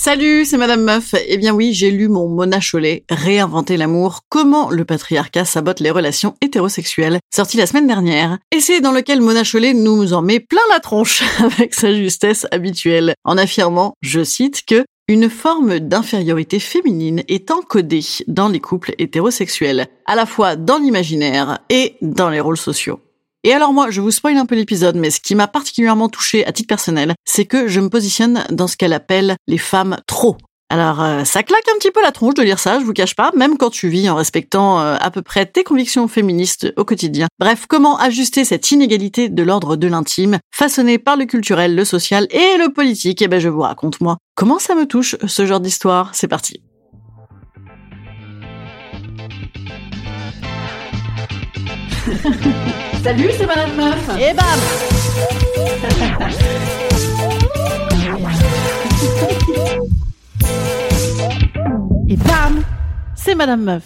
Salut, c'est Madame Meuf. Eh bien oui, j'ai lu mon Mona Chollet, Réinventer l'amour, comment le patriarcat sabote les relations hétérosexuelles, sorti la semaine dernière. Et c'est dans lequel Mona Chollet nous en met plein la tronche avec sa justesse habituelle, en affirmant, je cite, que une forme d'infériorité féminine est encodée dans les couples hétérosexuels, à la fois dans l'imaginaire et dans les rôles sociaux. Et alors moi, je vous spoil un peu l'épisode, mais ce qui m'a particulièrement touché à titre personnel, c'est que je me positionne dans ce qu'elle appelle les femmes trop. Alors euh, ça claque un petit peu la tronche de lire ça, je vous cache pas, même quand tu vis en respectant euh, à peu près tes convictions féministes au quotidien. Bref, comment ajuster cette inégalité de l'ordre de l'intime, façonnée par le culturel, le social et le politique? Eh ben je vous raconte moi. Comment ça me touche ce genre d'histoire C'est parti. Salut, c'est Madame Meuf. Et bam Et bam C'est Madame Meuf.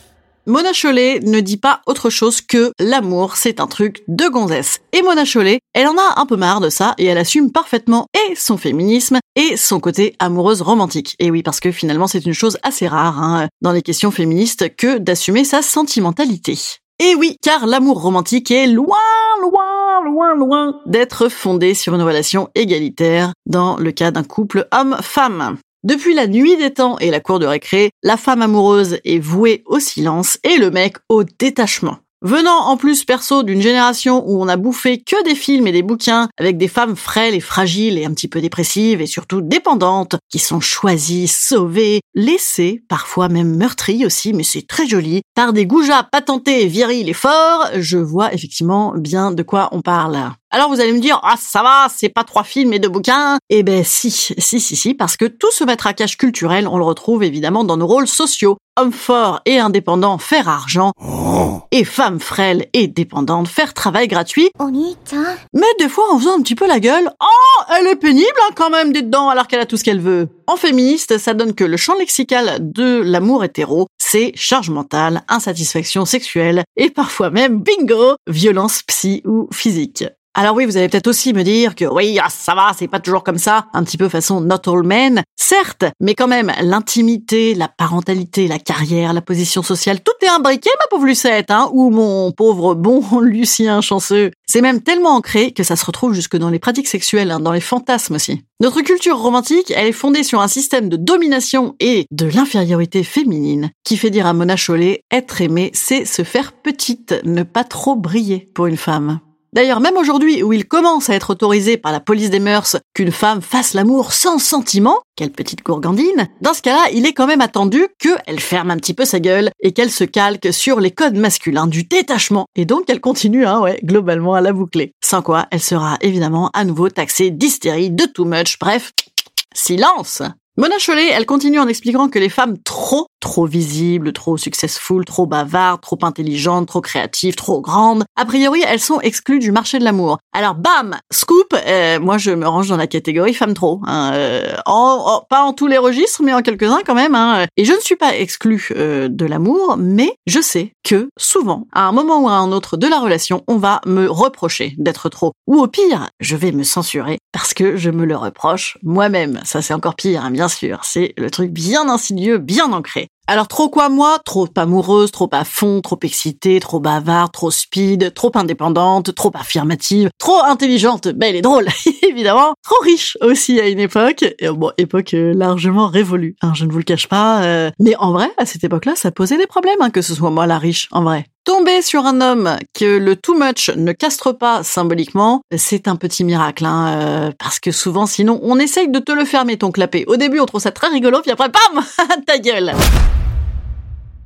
Mona Chollet ne dit pas autre chose que l'amour, c'est un truc de gonzesse. Et Mona Chollet, elle en a un peu marre de ça et elle assume parfaitement et son féminisme et son côté amoureuse romantique. Et oui, parce que finalement c'est une chose assez rare hein, dans les questions féministes que d'assumer sa sentimentalité. Et oui, car l'amour romantique est loin, loin, loin, loin d'être fondé sur une relation égalitaire dans le cas d'un couple homme-femme. Depuis la nuit des temps et la cour de récré, la femme amoureuse est vouée au silence et le mec au détachement. Venant en plus perso d'une génération où on a bouffé que des films et des bouquins avec des femmes frêles et fragiles et un petit peu dépressives et surtout dépendantes qui sont choisies, sauvées, laissées, parfois même meurtries aussi, mais c'est très joli, par des goujats patentés, virils et forts, je vois effectivement bien de quoi on parle. Alors vous allez me dire, ah ça va, c'est pas trois films et deux bouquins. Eh ben si, si, si, si, parce que tout ce matraquage culturel, on le retrouve évidemment dans nos rôles sociaux. Hommes forts et indépendants, faire argent. Et femmes frêles et dépendantes, faire travail gratuit. Mais des fois en faisant un petit peu la gueule, oh, elle est pénible hein, quand même dedans alors qu'elle a tout ce qu'elle veut. En féministe, ça donne que le champ lexical de l'amour hétéro, c'est charge mentale, insatisfaction sexuelle et parfois même, bingo, violence psy ou physique. Alors oui, vous allez peut-être aussi me dire que oui, ah, ça va, c'est pas toujours comme ça, un petit peu façon not all men, certes, mais quand même, l'intimité, la parentalité, la carrière, la position sociale, tout est imbriqué, ma pauvre Lucette, hein, ou mon pauvre bon Lucien chanceux. C'est même tellement ancré que ça se retrouve jusque dans les pratiques sexuelles, hein, dans les fantasmes aussi. Notre culture romantique, elle est fondée sur un système de domination et de l'infériorité féminine qui fait dire à Mona Chollet, être aimé, c'est se faire petite, ne pas trop briller pour une femme. D'ailleurs, même aujourd'hui, où il commence à être autorisé par la police des mœurs qu'une femme fasse l'amour sans sentiment, quelle petite gourgandine, dans ce cas-là, il est quand même attendu qu'elle ferme un petit peu sa gueule et qu'elle se calque sur les codes masculins du détachement, et donc qu'elle continue, hein, ouais, globalement à la boucler. Sans quoi, elle sera évidemment à nouveau taxée d'hystérie, de too much, bref, silence Mona Chollet, elle continue en expliquant que les femmes trop, trop visibles, trop successful, trop bavardes, trop intelligentes, trop créatives, trop grandes, a priori, elles sont exclues du marché de l'amour. Alors, bam, scoop, euh, moi je me range dans la catégorie femme trop. Hein, euh, en, pas en tous les registres, mais en quelques-uns quand même. Hein. Et je ne suis pas exclue euh, de l'amour, mais je sais souvent, à un moment ou à un autre de la relation, on va me reprocher d'être trop. Ou au pire, je vais me censurer parce que je me le reproche moi-même. Ça c'est encore pire, hein, bien sûr. C'est le truc bien insidieux, bien ancré. Alors trop quoi moi? Trop amoureuse, trop à fond, trop excitée, trop bavarde, trop speed, trop indépendante, trop affirmative, trop intelligente, belle et drôle, évidemment, trop riche aussi à une époque, bon, époque euh, largement révolue, hein, je ne vous le cache pas, euh, mais en vrai, à cette époque-là, ça posait des problèmes, hein, que ce soit moi la riche, en vrai. Tomber sur un homme que le too much ne castre pas symboliquement, c'est un petit miracle, hein, euh, parce que souvent, sinon, on essaye de te le fermer ton clapet. Au début, on trouve ça très rigolo, puis après, bam, ta gueule.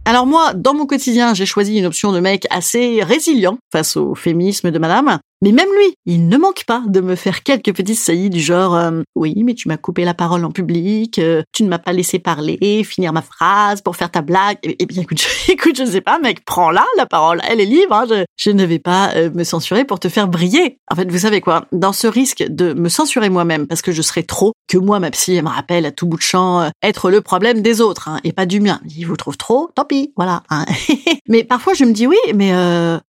Alors moi, dans mon quotidien, j'ai choisi une option de mec assez résilient face au féminisme de madame. Mais même lui, il ne manque pas de me faire quelques petites saillies du genre euh, oui, mais tu m'as coupé la parole en public, euh, tu ne m'as pas laissé parler, finir ma phrase pour faire ta blague. Eh, eh bien, écoute, je, écoute, je sais pas, mec, prends-la la parole, elle est libre. Hein, je, ne vais pas euh, me censurer pour te faire briller. En fait, vous savez quoi Dans ce risque de me censurer moi-même parce que je serais trop, que moi, ma psy, elle me rappelle à tout bout de champ être le problème des autres hein, et pas du mien. Il vous trouve trop, tant pis, voilà. Hein. mais parfois, je me dis oui, mais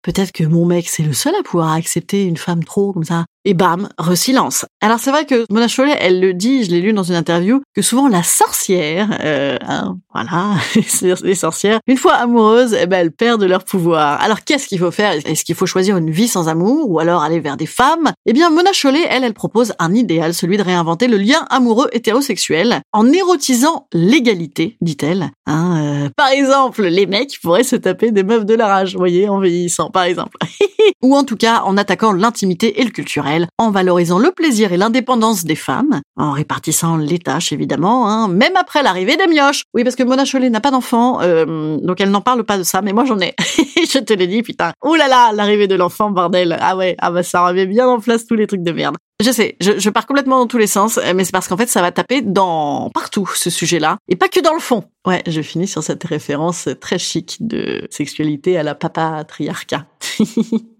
peut-être que mon mec, c'est le seul à pouvoir accepter une femme trop comme ça. Et bam, re-silence. Alors c'est vrai que Mona Chollet, elle le dit, je l'ai lu dans une interview, que souvent la sorcière, euh, hein, voilà, les sorcières, une fois amoureuses, eh ben elles perdent leur pouvoir. Alors qu'est-ce qu'il faut faire? Est-ce qu'il faut choisir une vie sans amour ou alors aller vers des femmes? Eh bien Mona Chollet, elle, elle propose un idéal, celui de réinventer le lien amoureux hétérosexuel en érotisant l'égalité, dit-elle. Hein, euh, par exemple, les mecs pourraient se taper des meufs de la rage, vous voyez, en vieillissant, par exemple. ou en tout cas en attaquant l'intimité et le culturel en valorisant le plaisir et l'indépendance des femmes, en répartissant les tâches évidemment, hein, même après l'arrivée des mioches. Oui, parce que Mona Chollet n'a pas d'enfant, euh, donc elle n'en parle pas de ça, mais moi j'en ai. je te l'ai dit, putain. Ouh là là, l'arrivée de l'enfant, bordel. Ah ouais, ah bah ça remet bien en place tous les trucs de merde. Je sais, je, pars complètement dans tous les sens, mais c'est parce qu'en fait ça va taper dans partout ce sujet-là, et pas que dans le fond. Ouais, je finis sur cette référence très chic de sexualité à la papatriarcat.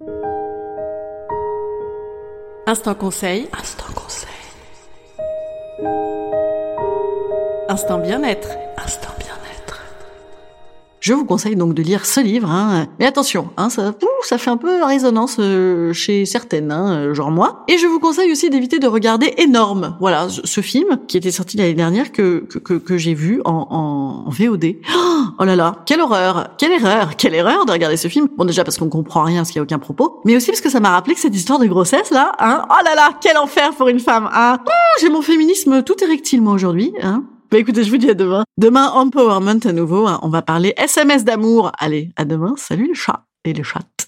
Instant conseil. Instant conseil. Instant bien-être. Instant je vous conseille donc de lire ce livre, hein. mais attention, hein, ça, ça fait un peu résonance euh, chez certaines, hein, euh, genre moi. Et je vous conseille aussi d'éviter de regarder Énorme, voilà, ce film qui était sorti l'année dernière que que, que, j'ai vu en, en VOD. Oh là là, quelle horreur, quelle erreur, quelle erreur de regarder ce film. Bon déjà parce qu'on comprend rien, parce qu'il y a aucun propos, mais aussi parce que ça m'a rappelé que cette histoire de grossesse là, hein, oh là là, quel enfer pour une femme, hein. j'ai mon féminisme tout érectile moi aujourd'hui, hein. Bah écoutez, je vous dis à demain. Demain, empowerment à nouveau. Hein. On va parler SMS d'amour. Allez, à demain. Salut les chats et les chattes.